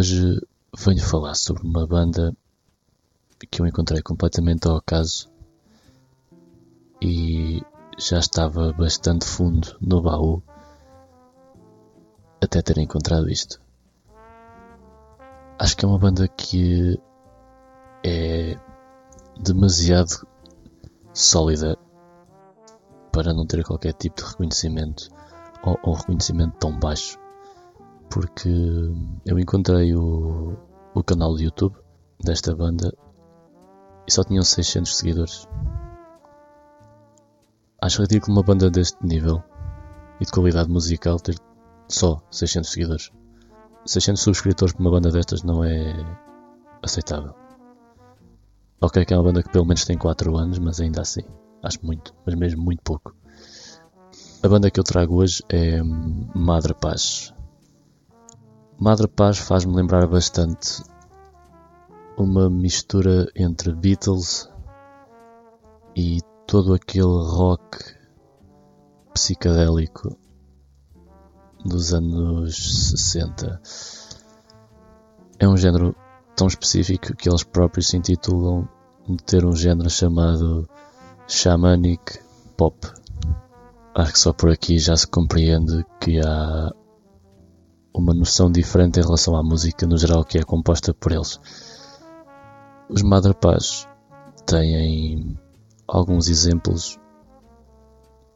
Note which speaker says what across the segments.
Speaker 1: Hoje venho falar sobre uma banda que eu encontrei completamente ao acaso e já estava bastante fundo no baú até ter encontrado isto. Acho que é uma banda que é demasiado sólida para não ter qualquer tipo de reconhecimento ou um reconhecimento tão baixo. Porque eu encontrei o, o canal do YouTube desta banda e só tinham 600 seguidores. Acho ridículo uma banda deste nível e de qualidade musical ter só 600 seguidores. 600 subscritores para uma banda destas não é aceitável. Ok, que é uma banda que pelo menos tem 4 anos, mas ainda assim, acho muito, mas mesmo muito pouco. A banda que eu trago hoje é Madre Paz. Madre Paz faz-me lembrar bastante uma mistura entre Beatles e todo aquele rock psicadélico dos anos 60. É um género tão específico que eles próprios se intitulam de ter um género chamado Shamanic Pop. Acho que só por aqui já se compreende que há uma noção diferente em relação à música no geral que é composta por eles. Os Mother Paz têm alguns exemplos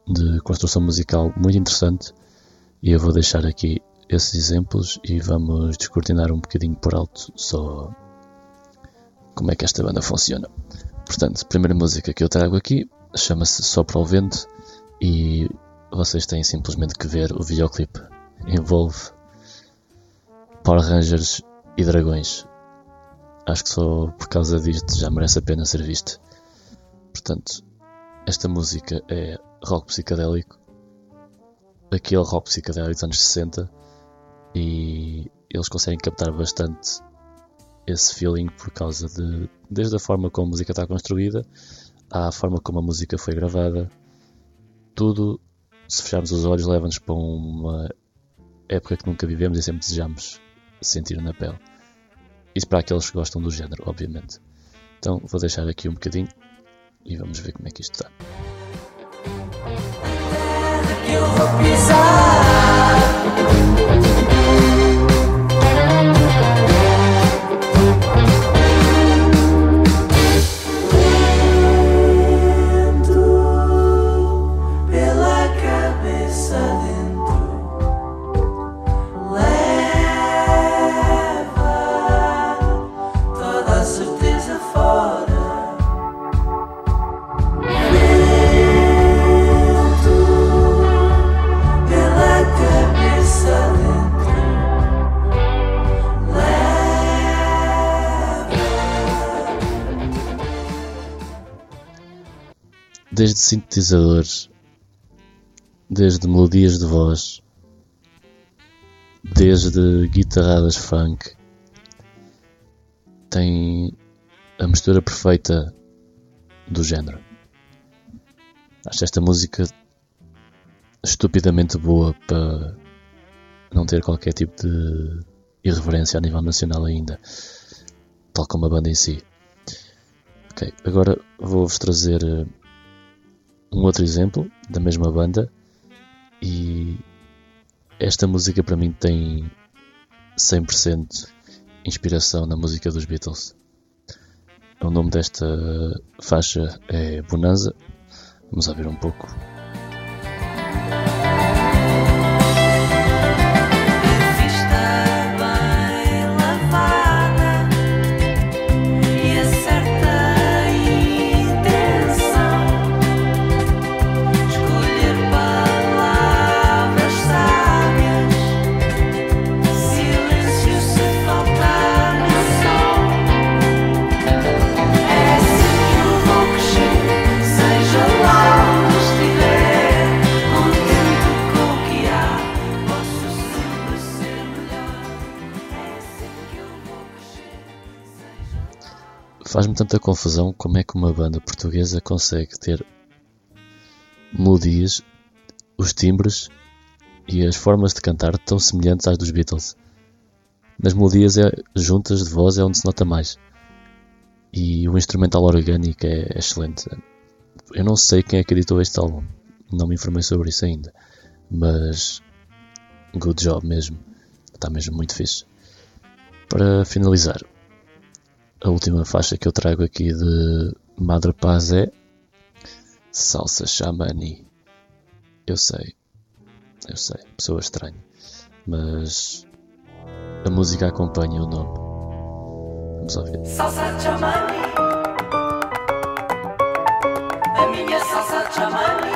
Speaker 1: de construção musical muito interessante e eu vou deixar aqui esses exemplos e vamos descortinar um bocadinho por alto só como é que esta banda funciona. Portanto, a primeira música que eu trago aqui chama-se Só para o Vento e vocês têm simplesmente que ver o videoclipe. Envolve Power Rangers e dragões. Acho que só por causa disto já merece a pena ser visto. Portanto, esta música é rock psicadélico aquele rock psicodélico dos anos 60 e eles conseguem captar bastante esse feeling por causa de desde a forma como a música está construída à forma como a música foi gravada tudo se fecharmos os olhos leva-nos para uma época que nunca vivemos e sempre desejamos sentir na pele. Isso para aqueles que gostam do género obviamente. Então vou deixar aqui um bocadinho e vamos ver como é que isto está desde sintetizadores, desde melodias de voz, desde guitarradas funk, tem a mistura perfeita do género. Acho esta música estupidamente boa para não ter qualquer tipo de irreverência a nível nacional ainda, tal como a banda em si. Ok, agora vou-vos trazer eh, um outro exemplo da mesma banda e esta música para mim tem 100% inspiração na música dos Beatles. O nome desta faixa é Bonanza. Vamos ouvir um pouco. Faz-me tanta confusão como é que uma banda portuguesa consegue ter melodias, os timbres e as formas de cantar tão semelhantes às dos Beatles. nas melodias é, juntas de voz é onde se nota mais. E o instrumental orgânico é, é excelente. Eu não sei quem é que editou este álbum, não me informei sobre isso ainda, mas good job mesmo, está mesmo muito fixe. Para finalizar, a última faixa que eu trago aqui de Madre Paz é Salsa Chamani. Eu sei, eu sei, pessoa estranha, mas a música acompanha o nome. Vamos ouvir. Salsa Chamani. A minha salsa Chamani.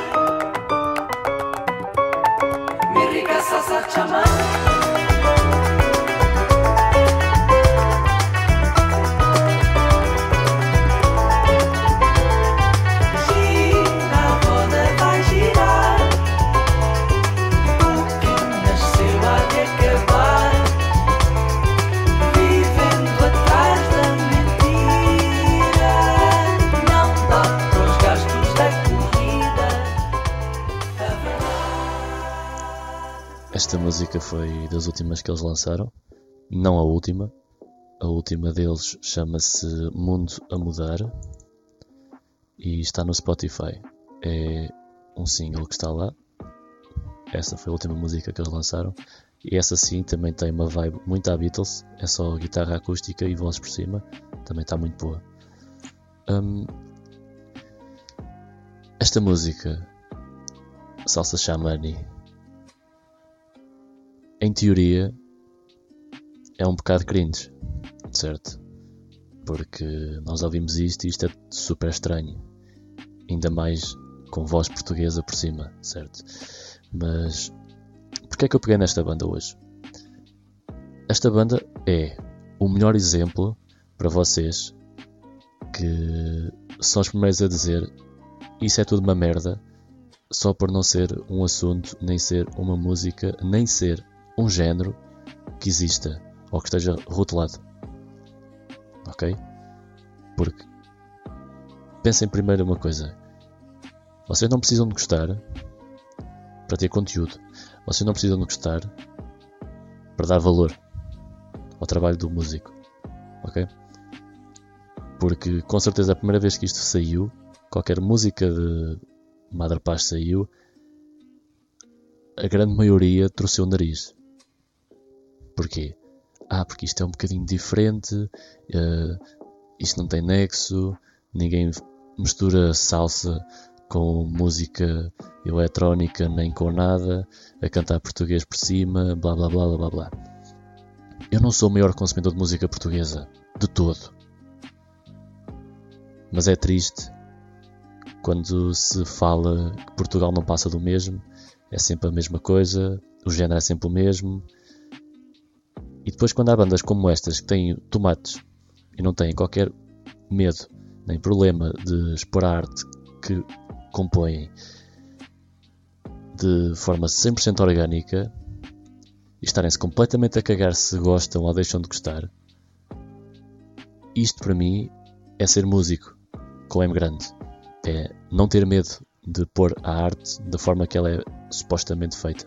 Speaker 1: Foi das últimas que eles lançaram, não a última. A última deles chama-se Mundo a Mudar e está no Spotify. É um single que está lá. Essa foi a última música que eles lançaram. E essa sim também tem uma vibe muito a Beatles. É só guitarra acústica e voz por cima. Também está muito boa. Um, esta música, Salsa Shamani, em teoria, é um bocado cringe, certo? Porque nós ouvimos isto e isto é super estranho. Ainda mais com voz portuguesa por cima, certo? Mas porquê é que eu peguei nesta banda hoje? Esta banda é o melhor exemplo para vocês que são os primeiros a dizer isso é tudo uma merda só por não ser um assunto, nem ser uma música, nem ser um género que exista ou que esteja rotulado. Ok? Porque pensem primeiro uma coisa: vocês não precisam de gostar para ter conteúdo, vocês não precisam de gostar para dar valor ao trabalho do músico. Ok? Porque com certeza a primeira vez que isto saiu, qualquer música de Madre Paz saiu, a grande maioria trouxe o nariz. Porquê? Ah, porque isto é um bocadinho diferente, uh, isto não tem nexo, ninguém mistura salsa com música eletrónica nem com nada, a cantar português por cima, blá blá blá blá blá. Eu não sou o maior consumidor de música portuguesa, de todo. Mas é triste quando se fala que Portugal não passa do mesmo, é sempre a mesma coisa, o género é sempre o mesmo, depois, quando há bandas como estas que têm tomates e não têm qualquer medo nem problema de expor a arte que compõem de forma 100% orgânica e estarem-se completamente a cagar se gostam ou deixam de gostar, isto para mim é ser músico com M grande. É não ter medo de pôr a arte da forma que ela é supostamente feita.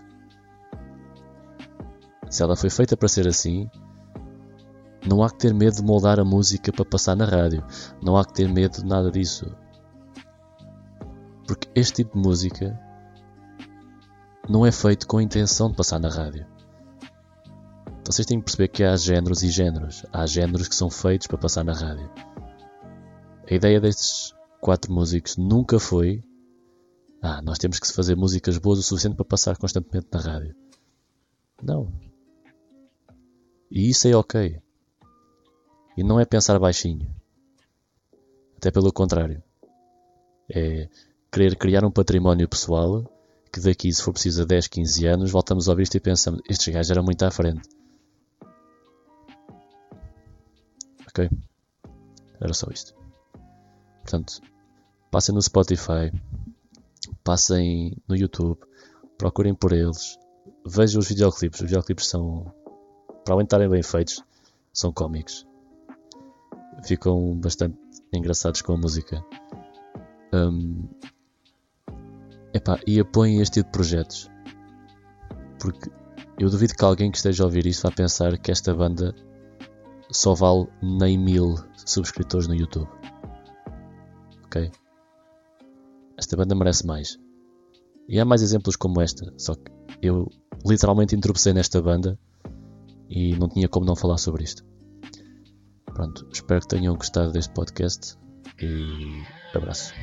Speaker 1: Se ela foi feita para ser assim, não há que ter medo de moldar a música para passar na rádio. Não há que ter medo de nada disso. Porque este tipo de música não é feito com a intenção de passar na rádio. Vocês têm que perceber que há géneros e géneros. Há géneros que são feitos para passar na rádio. A ideia destes quatro músicos nunca foi ah, nós temos que fazer músicas boas o suficiente para passar constantemente na rádio. Não. E isso é ok. E não é pensar baixinho. Até pelo contrário. É querer criar um património pessoal que daqui, se for preciso, a 10, 15 anos, voltamos a ouvir isto e pensamos: estes gajos eram muito à frente. Ok? Era só isto. Portanto, passem no Spotify, passem no YouTube, procurem por eles, vejam os videoclipes. Os videoclipes são para além de estarem bem feitos, são cómicos. Ficam bastante engraçados com a música. Um, epá, e apoiem este tipo de projetos. Porque eu duvido que alguém que esteja a ouvir isso vá pensar que esta banda só vale nem mil subscritores no YouTube. Ok? Esta banda merece mais. E há mais exemplos como esta, só que eu literalmente introduzei nesta banda e não tinha como não falar sobre isto. Pronto, espero que tenham gostado deste podcast e abraço.